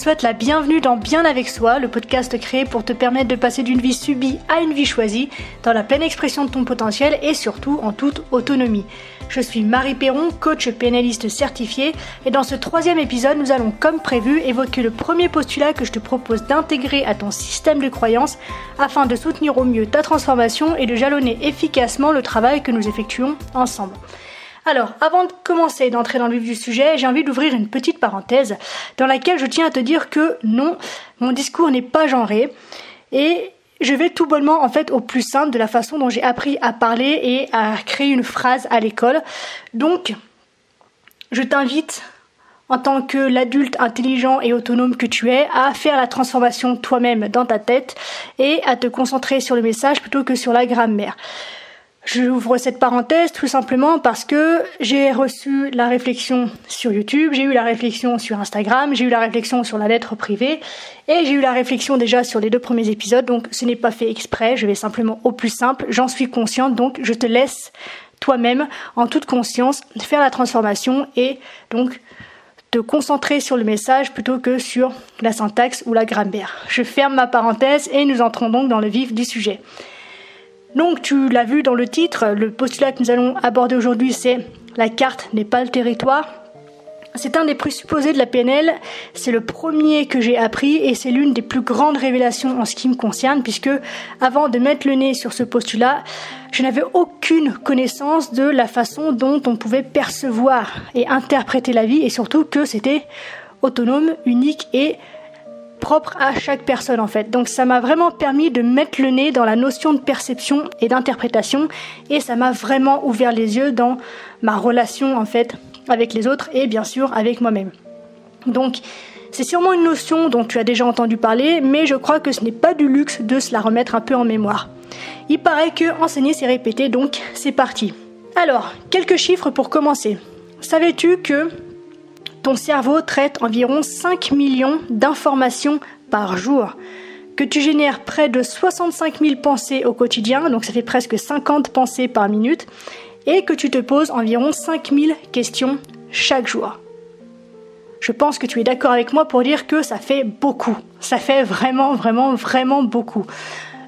souhaite la bienvenue dans Bien avec soi, le podcast créé pour te permettre de passer d'une vie subie à une vie choisie, dans la pleine expression de ton potentiel et surtout en toute autonomie. Je suis Marie Perron, coach pénaliste certifié, et dans ce troisième épisode, nous allons, comme prévu, évoquer le premier postulat que je te propose d'intégrer à ton système de croyances afin de soutenir au mieux ta transformation et de jalonner efficacement le travail que nous effectuons ensemble. Alors, avant de commencer d'entrer dans le vif du sujet, j'ai envie d'ouvrir une petite parenthèse dans laquelle je tiens à te dire que non, mon discours n'est pas genré et je vais tout bonnement en fait au plus simple de la façon dont j'ai appris à parler et à créer une phrase à l'école. Donc, je t'invite en tant que l'adulte intelligent et autonome que tu es, à faire la transformation toi-même dans ta tête et à te concentrer sur le message plutôt que sur la grammaire. J'ouvre cette parenthèse tout simplement parce que j'ai reçu la réflexion sur YouTube, j'ai eu la réflexion sur Instagram, j'ai eu la réflexion sur la lettre privée et j'ai eu la réflexion déjà sur les deux premiers épisodes. Donc ce n'est pas fait exprès, je vais simplement au plus simple. J'en suis consciente, donc je te laisse toi-même en toute conscience faire la transformation et donc te concentrer sur le message plutôt que sur la syntaxe ou la grammaire. Je ferme ma parenthèse et nous entrons donc dans le vif du sujet. Donc tu l'as vu dans le titre, le postulat que nous allons aborder aujourd'hui c'est la carte n'est pas le territoire. C'est un des présupposés de la PNL, c'est le premier que j'ai appris et c'est l'une des plus grandes révélations en ce qui me concerne puisque avant de mettre le nez sur ce postulat, je n'avais aucune connaissance de la façon dont on pouvait percevoir et interpréter la vie et surtout que c'était autonome, unique et propre à chaque personne en fait. Donc ça m'a vraiment permis de mettre le nez dans la notion de perception et d'interprétation et ça m'a vraiment ouvert les yeux dans ma relation en fait avec les autres et bien sûr avec moi-même. Donc c'est sûrement une notion dont tu as déjà entendu parler, mais je crois que ce n'est pas du luxe de se la remettre un peu en mémoire. Il paraît que enseigner c'est répéter, donc c'est parti. Alors, quelques chiffres pour commencer. Savais-tu que ton cerveau traite environ 5 millions d'informations par jour, que tu génères près de 65 000 pensées au quotidien, donc ça fait presque 50 pensées par minute, et que tu te poses environ 5 000 questions chaque jour. Je pense que tu es d'accord avec moi pour dire que ça fait beaucoup. Ça fait vraiment, vraiment, vraiment beaucoup.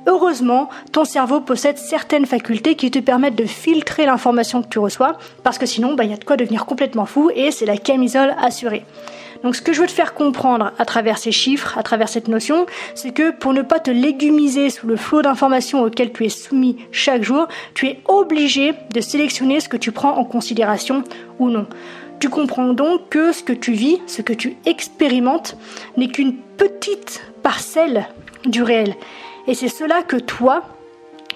Heureusement, ton cerveau possède certaines facultés qui te permettent de filtrer l'information que tu reçois, parce que sinon, bah, il y a de quoi devenir complètement fou et c'est la camisole assurée. Donc ce que je veux te faire comprendre à travers ces chiffres, à travers cette notion, c'est que pour ne pas te légumiser sous le flot d'informations auquel tu es soumis chaque jour, tu es obligé de sélectionner ce que tu prends en considération ou non. Tu comprends donc que ce que tu vis, ce que tu expérimentes, n'est qu'une petite parcelle du réel et c'est cela que toi,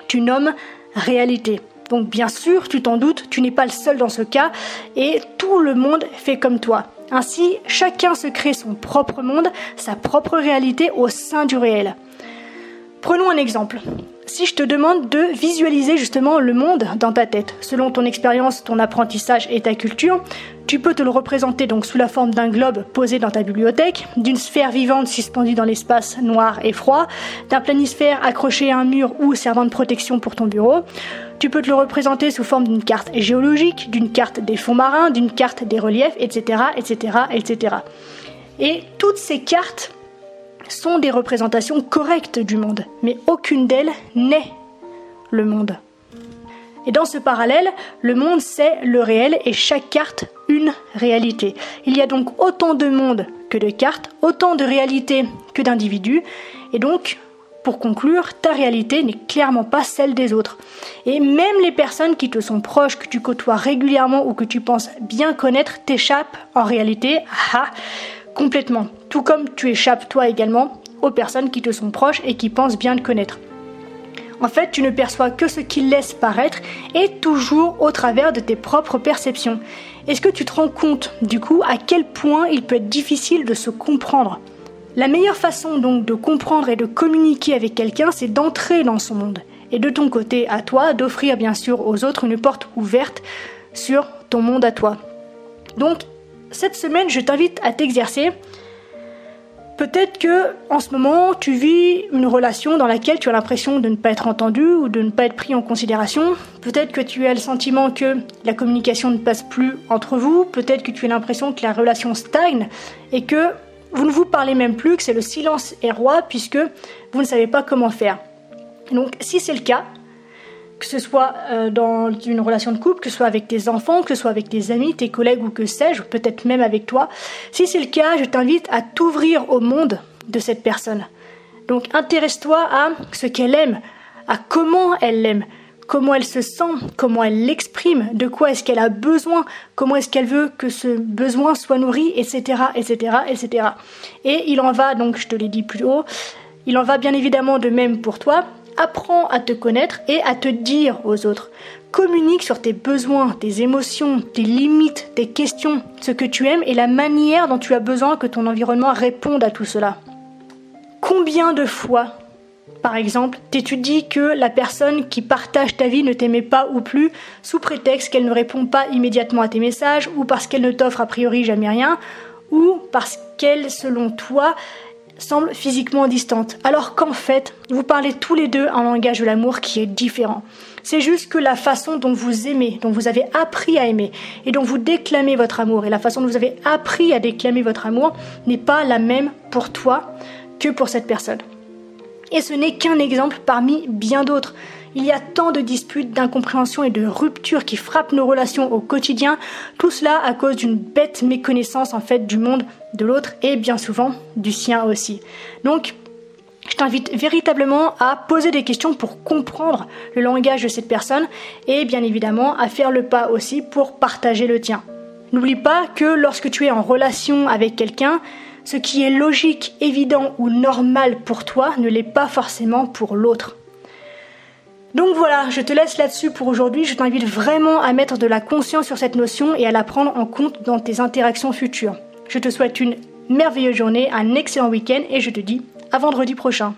tu nommes réalité. Donc bien sûr, tu t'en doutes, tu n'es pas le seul dans ce cas, et tout le monde fait comme toi. Ainsi, chacun se crée son propre monde, sa propre réalité au sein du réel. Prenons un exemple. Si je te demande de visualiser justement le monde dans ta tête, selon ton expérience, ton apprentissage et ta culture, tu peux te le représenter donc sous la forme d'un globe posé dans ta bibliothèque, d'une sphère vivante suspendue dans l'espace noir et froid, d'un planisphère accroché à un mur ou servant de protection pour ton bureau. Tu peux te le représenter sous forme d'une carte géologique, d'une carte des fonds marins, d'une carte des reliefs, etc., etc., etc. Et toutes ces cartes sont des représentations correctes du monde, mais aucune d'elles n'est le monde. Et dans ce parallèle, le monde c'est le réel et chaque carte une réalité. Il y a donc autant de monde que de cartes, autant de réalités que d'individus, et donc, pour conclure, ta réalité n'est clairement pas celle des autres. Et même les personnes qui te sont proches, que tu côtoies régulièrement ou que tu penses bien connaître, t'échappent en réalité, ah, complètement. Tout comme tu échappes toi également aux personnes qui te sont proches et qui pensent bien te connaître. En fait, tu ne perçois que ce qu'ils laissent paraître et toujours au travers de tes propres perceptions. Est-ce que tu te rends compte du coup à quel point il peut être difficile de se comprendre? La meilleure façon donc de comprendre et de communiquer avec quelqu'un, c'est d'entrer dans son monde. Et de ton côté, à toi, d'offrir bien sûr aux autres une porte ouverte sur ton monde à toi. Donc, cette semaine, je t'invite à t'exercer Peut-être que en ce moment, tu vis une relation dans laquelle tu as l'impression de ne pas être entendu ou de ne pas être pris en considération. Peut-être que tu as le sentiment que la communication ne passe plus entre vous. Peut-être que tu as l'impression que la relation stagne et que vous ne vous parlez même plus, que c'est le silence est roi puisque vous ne savez pas comment faire. Donc si c'est le cas, que ce soit euh, dans une relation de couple, que ce soit avec tes enfants, que ce soit avec tes amis, tes collègues ou que sais-je, peut-être même avec toi, si c'est le cas, je t'invite à t'ouvrir au monde de cette personne. Donc intéresse-toi à ce qu'elle aime, à comment elle l'aime, comment elle se sent, comment elle l'exprime, de quoi est-ce qu'elle a besoin, comment est-ce qu'elle veut que ce besoin soit nourri, etc., etc., etc. Et il en va, donc je te l'ai dit plus haut, il en va bien évidemment de même pour toi. Apprends à te connaître et à te dire aux autres. Communique sur tes besoins, tes émotions, tes limites, tes questions, ce que tu aimes et la manière dont tu as besoin que ton environnement réponde à tout cela. Combien de fois par exemple, t'étudies que la personne qui partage ta vie ne t'aimait pas ou plus sous prétexte qu'elle ne répond pas immédiatement à tes messages ou parce qu'elle ne t'offre a priori jamais rien ou parce qu'elle, selon toi, semble physiquement distante, alors qu'en fait, vous parlez tous les deux un langage de l'amour qui est différent. C'est juste que la façon dont vous aimez, dont vous avez appris à aimer et dont vous déclamez votre amour et la façon dont vous avez appris à déclamer votre amour n'est pas la même pour toi que pour cette personne. Et ce n'est qu'un exemple parmi bien d'autres. Il y a tant de disputes, d'incompréhensions et de ruptures qui frappent nos relations au quotidien, tout cela à cause d'une bête méconnaissance en fait du monde de l'autre et bien souvent du sien aussi. Donc, je t'invite véritablement à poser des questions pour comprendre le langage de cette personne et bien évidemment à faire le pas aussi pour partager le tien. N'oublie pas que lorsque tu es en relation avec quelqu'un, ce qui est logique, évident ou normal pour toi ne l'est pas forcément pour l'autre. Donc voilà, je te laisse là-dessus pour aujourd'hui. Je t'invite vraiment à mettre de la conscience sur cette notion et à la prendre en compte dans tes interactions futures. Je te souhaite une merveilleuse journée, un excellent week-end et je te dis à vendredi prochain.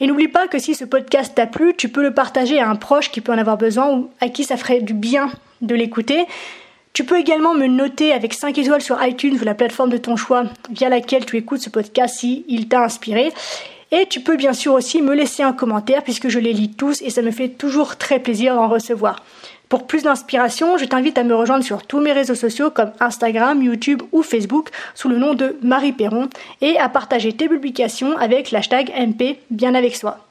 Et n'oublie pas que si ce podcast t'a plu, tu peux le partager à un proche qui peut en avoir besoin ou à qui ça ferait du bien de l'écouter. Tu peux également me noter avec 5 étoiles sur iTunes ou la plateforme de ton choix via laquelle tu écoutes ce podcast si il t'a inspiré. Et tu peux bien sûr aussi me laisser un commentaire puisque je les lis tous et ça me fait toujours très plaisir d'en recevoir. Pour plus d'inspiration, je t'invite à me rejoindre sur tous mes réseaux sociaux comme Instagram, YouTube ou Facebook sous le nom de Marie Perron et à partager tes publications avec l'hashtag MP bien avec soi.